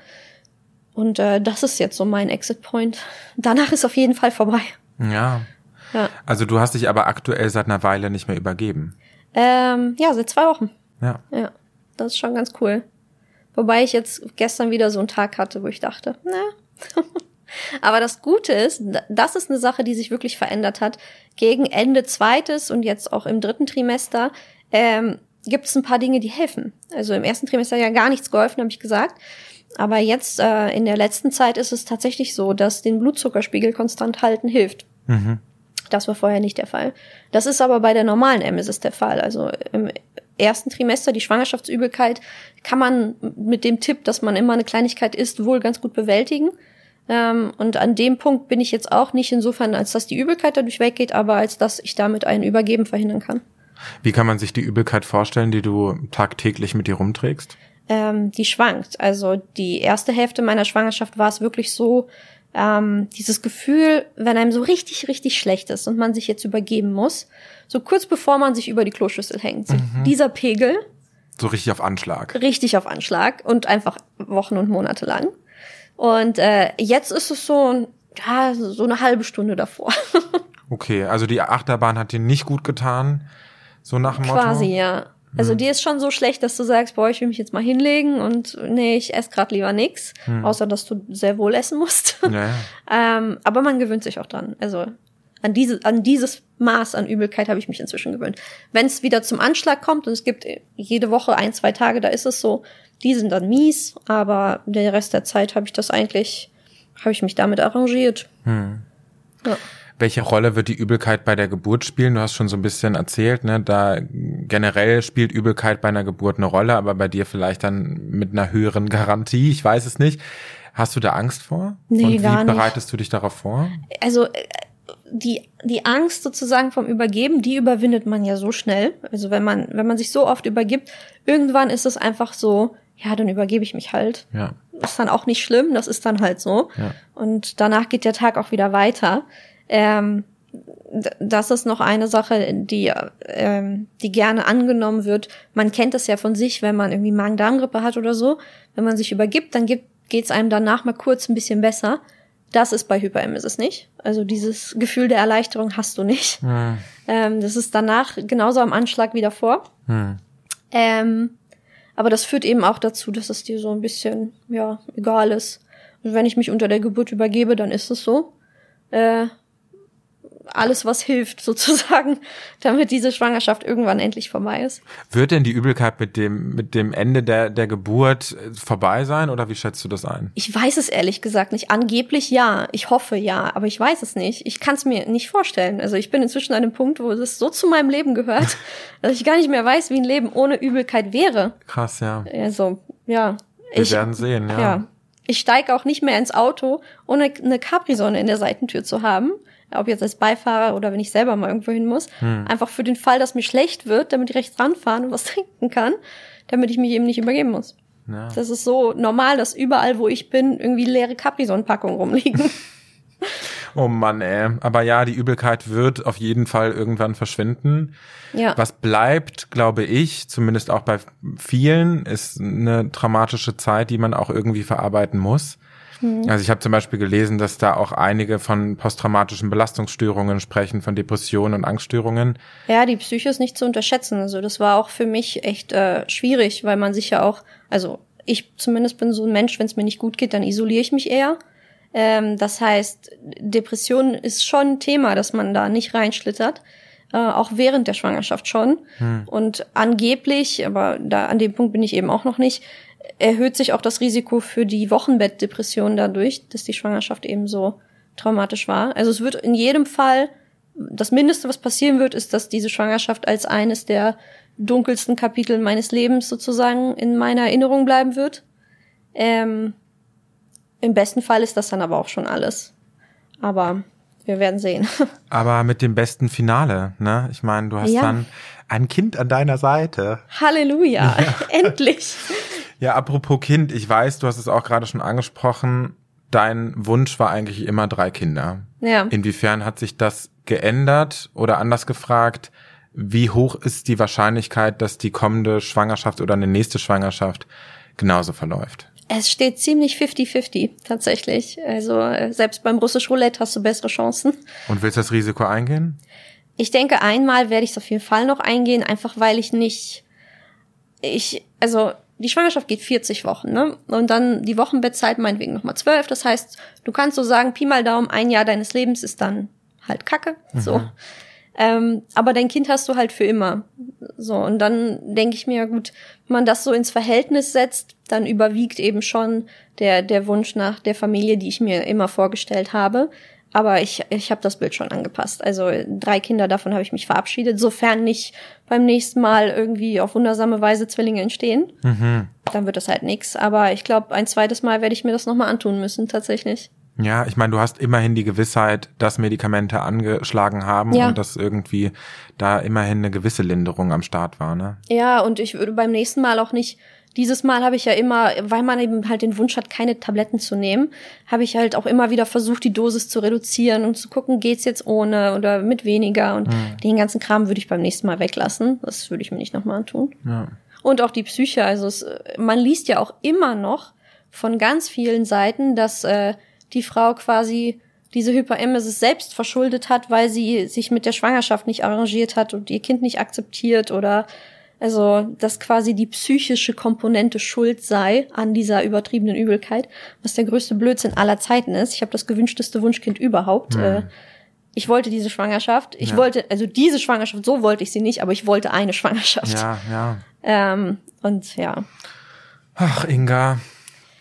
S1: Und äh, das ist jetzt so mein Exit Point. Danach ist auf jeden Fall vorbei.
S3: Ja. ja. Also du hast dich aber aktuell seit einer Weile nicht mehr übergeben.
S1: Ähm, ja, seit zwei Wochen.
S3: Ja.
S1: Ja, das ist schon ganz cool. Wobei ich jetzt gestern wieder so einen Tag hatte, wo ich dachte, na. Aber das Gute ist, das ist eine Sache, die sich wirklich verändert hat. Gegen Ende zweites und jetzt auch im dritten Trimester ähm, gibt es ein paar Dinge, die helfen. Also im ersten Trimester ja gar nichts geholfen, habe ich gesagt. Aber jetzt äh, in der letzten Zeit ist es tatsächlich so, dass den Blutzuckerspiegel konstant halten hilft. Mhm. Das war vorher nicht der Fall. Das ist aber bei der normalen Emesis der Fall. Also im ersten Trimester die Schwangerschaftsübelkeit kann man mit dem Tipp, dass man immer eine Kleinigkeit isst, wohl ganz gut bewältigen. Ähm, und an dem Punkt bin ich jetzt auch nicht insofern, als dass die Übelkeit dadurch weggeht, aber als dass ich damit ein Übergeben verhindern kann.
S3: Wie kann man sich die Übelkeit vorstellen, die du tagtäglich mit dir rumträgst?
S1: Ähm, die schwankt. Also die erste Hälfte meiner Schwangerschaft war es wirklich so, ähm, dieses Gefühl, wenn einem so richtig, richtig schlecht ist und man sich jetzt übergeben muss, so kurz bevor man sich über die Kloschüssel hängt. So mhm. Dieser Pegel.
S3: So richtig auf Anschlag.
S1: Richtig auf Anschlag und einfach Wochen und Monate lang. Und äh, jetzt ist es so, ja, so eine halbe Stunde davor.
S3: okay, also die Achterbahn hat dir nicht gut getan, so nach dem
S1: Motto? Quasi, ja. Also hm. die ist schon so schlecht, dass du sagst, boah, ich will mich jetzt mal hinlegen und nee, ich esse gerade lieber nix, hm. außer dass du sehr wohl essen musst. Ja, ähm, aber man gewöhnt sich auch dran. Also an, diese, an dieses Maß an Übelkeit habe ich mich inzwischen gewöhnt. Wenn es wieder zum Anschlag kommt und es gibt jede Woche ein, zwei Tage, da ist es so, die sind dann mies, aber der Rest der Zeit habe ich das eigentlich, habe ich mich damit arrangiert. Hm.
S3: Ja. Welche Rolle wird die Übelkeit bei der Geburt spielen? Du hast schon so ein bisschen erzählt, ne? Da generell spielt Übelkeit bei einer Geburt eine Rolle, aber bei dir vielleicht dann mit einer höheren Garantie. Ich weiß es nicht. Hast du da Angst vor?
S1: Nee,
S3: Und wie
S1: gar
S3: nicht. bereitest du dich darauf vor?
S1: Also äh, die, die Angst sozusagen vom Übergeben, die überwindet man ja so schnell. Also wenn man, wenn man sich so oft übergibt, irgendwann ist es einfach so, ja, dann übergebe ich mich halt.
S3: Ja.
S1: Ist dann auch nicht schlimm, das ist dann halt so. Ja. Und danach geht der Tag auch wieder weiter. Ähm, das ist noch eine Sache, die, ähm, die gerne angenommen wird. Man kennt es ja von sich, wenn man irgendwie Magen-Darm-Grippe hat oder so. Wenn man sich übergibt, dann geht es einem danach mal kurz ein bisschen besser. Das ist bei Hyperemesis nicht. Also dieses Gefühl der Erleichterung hast du nicht. Hm. Ähm, das ist danach genauso am Anschlag wie davor. Hm. Ähm, aber das führt eben auch dazu, dass es dir so ein bisschen, ja, egal ist. Und wenn ich mich unter der Geburt übergebe, dann ist es so. Äh, alles, was hilft, sozusagen, damit diese Schwangerschaft irgendwann endlich vorbei ist.
S3: Wird denn die Übelkeit mit dem, mit dem Ende der, der Geburt äh, vorbei sein oder wie schätzt du das ein?
S1: Ich weiß es ehrlich gesagt nicht. Angeblich ja. Ich hoffe ja, aber ich weiß es nicht. Ich kann es mir nicht vorstellen. Also ich bin inzwischen an einem Punkt, wo es so zu meinem Leben gehört, dass ich gar nicht mehr weiß, wie ein Leben ohne Übelkeit wäre.
S3: Krass, ja.
S1: Also, ja.
S3: Wir ich, werden sehen, ja. ja.
S1: Ich steige auch nicht mehr ins Auto, ohne eine Capri-Sonne in der Seitentür zu haben ob jetzt als Beifahrer oder wenn ich selber mal irgendwo hin muss, hm. einfach für den Fall, dass mir schlecht wird, damit ich rechts ranfahren und was trinken kann, damit ich mich eben nicht übergeben muss. Ja. Das ist so normal, dass überall, wo ich bin, irgendwie leere Capri-Sonne-Packungen rumliegen.
S3: Oh Mann, ey. Aber ja, die Übelkeit wird auf jeden Fall irgendwann verschwinden. Ja. Was bleibt, glaube ich, zumindest auch bei vielen, ist eine dramatische Zeit, die man auch irgendwie verarbeiten muss. Mhm. Also ich habe zum Beispiel gelesen, dass da auch einige von posttraumatischen Belastungsstörungen sprechen, von Depressionen und Angststörungen.
S1: Ja, die Psyche ist nicht zu unterschätzen. Also das war auch für mich echt äh, schwierig, weil man sich ja auch, also ich zumindest bin so ein Mensch, wenn es mir nicht gut geht, dann isoliere ich mich eher. Ähm, das heißt, Depression ist schon ein Thema, dass man da nicht reinschlittert. Äh, auch während der Schwangerschaft schon. Hm. Und angeblich, aber da an dem Punkt bin ich eben auch noch nicht, erhöht sich auch das Risiko für die Wochenbettdepression dadurch, dass die Schwangerschaft eben so traumatisch war. Also es wird in jedem Fall, das Mindeste, was passieren wird, ist, dass diese Schwangerschaft als eines der dunkelsten Kapitel meines Lebens sozusagen in meiner Erinnerung bleiben wird. Ähm, Im besten Fall ist das dann aber auch schon alles. Aber wir werden sehen.
S3: Aber mit dem besten Finale, ne? Ich meine, du hast ja. dann ein Kind an deiner Seite.
S1: Halleluja, ja. endlich.
S3: Ja, apropos Kind, ich weiß, du hast es auch gerade schon angesprochen, dein Wunsch war eigentlich immer drei Kinder. Ja. Inwiefern hat sich das geändert oder anders gefragt, wie hoch ist die Wahrscheinlichkeit, dass die kommende Schwangerschaft oder eine nächste Schwangerschaft genauso verläuft?
S1: Es steht ziemlich 50-50 tatsächlich. Also äh, selbst beim russisch Roulette hast du bessere Chancen.
S3: Und willst du das Risiko eingehen?
S1: Ich denke, einmal werde ich es auf jeden Fall noch eingehen, einfach weil ich nicht, ich, also die Schwangerschaft geht 40 Wochen, ne? Und dann die Wochenbettzeit meinetwegen nochmal 12. Das heißt, du kannst so sagen, Pi mal Daumen, ein Jahr deines Lebens ist dann halt Kacke. Mhm. So. Ähm, aber dein Kind hast du halt für immer. So, und dann denke ich mir, gut, wenn man das so ins Verhältnis setzt, dann überwiegt eben schon der, der Wunsch nach der Familie, die ich mir immer vorgestellt habe. Aber ich, ich habe das Bild schon angepasst. Also drei Kinder, davon habe ich mich verabschiedet. Sofern nicht beim nächsten Mal irgendwie auf wundersame Weise Zwillinge entstehen, mhm. dann wird das halt nix. Aber ich glaube, ein zweites Mal werde ich mir das nochmal antun müssen, tatsächlich.
S3: Ja, ich meine, du hast immerhin die Gewissheit, dass Medikamente angeschlagen haben ja. und dass irgendwie da immerhin eine gewisse Linderung am Start war, ne?
S1: Ja, und ich würde beim nächsten Mal auch nicht dieses Mal habe ich ja immer, weil man eben halt den Wunsch hat, keine Tabletten zu nehmen, habe ich halt auch immer wieder versucht, die Dosis zu reduzieren und zu gucken, geht's jetzt ohne oder mit weniger. Und mhm. den ganzen Kram würde ich beim nächsten Mal weglassen. Das würde ich mir nicht nochmal antun. Ja. Und auch die Psyche. Also es, man liest ja auch immer noch von ganz vielen Seiten, dass äh, die Frau quasi diese Hyperemesis selbst verschuldet hat, weil sie sich mit der Schwangerschaft nicht arrangiert hat und ihr Kind nicht akzeptiert oder also, dass quasi die psychische Komponente schuld sei an dieser übertriebenen Übelkeit, was der größte Blödsinn aller Zeiten ist. Ich habe das gewünschteste Wunschkind überhaupt. Mhm. Ich wollte diese Schwangerschaft. Ich ja. wollte, also diese Schwangerschaft, so wollte ich sie nicht, aber ich wollte eine Schwangerschaft.
S3: Ja, ja.
S1: Ähm, und ja.
S3: Ach, Inga.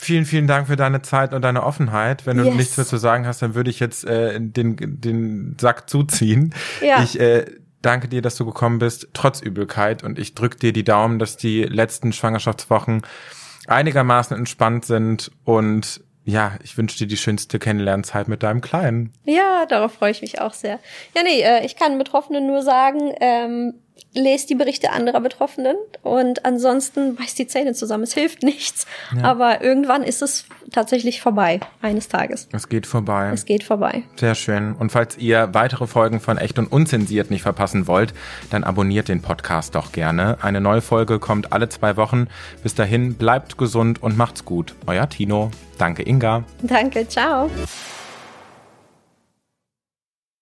S3: Vielen, vielen Dank für deine Zeit und deine Offenheit. Wenn du yes. nichts mehr zu sagen hast, dann würde ich jetzt äh, den, den Sack zuziehen. Ja. Ich äh, danke dir, dass du gekommen bist, trotz Übelkeit. Und ich drück dir die Daumen, dass die letzten Schwangerschaftswochen einigermaßen entspannt sind und ja, ich wünsche dir die schönste Kennenlernzeit mit deinem Kleinen.
S1: Ja, darauf freue ich mich auch sehr. Ja, nee, äh, ich kann Betroffenen nur sagen, ähm, lest die Berichte anderer Betroffenen und ansonsten beißt die Zähne zusammen. Es hilft nichts. Ja. Aber irgendwann ist es tatsächlich vorbei, eines Tages.
S3: Es geht vorbei.
S1: Es geht vorbei.
S3: Sehr schön. Und falls ihr weitere Folgen von Echt und Unzensiert nicht verpassen wollt, dann abonniert den Podcast doch gerne. Eine neue Folge kommt alle zwei Wochen. Bis dahin, bleibt gesund und macht's gut. Euer Tino. Danke, Inga.
S1: Danke, ciao.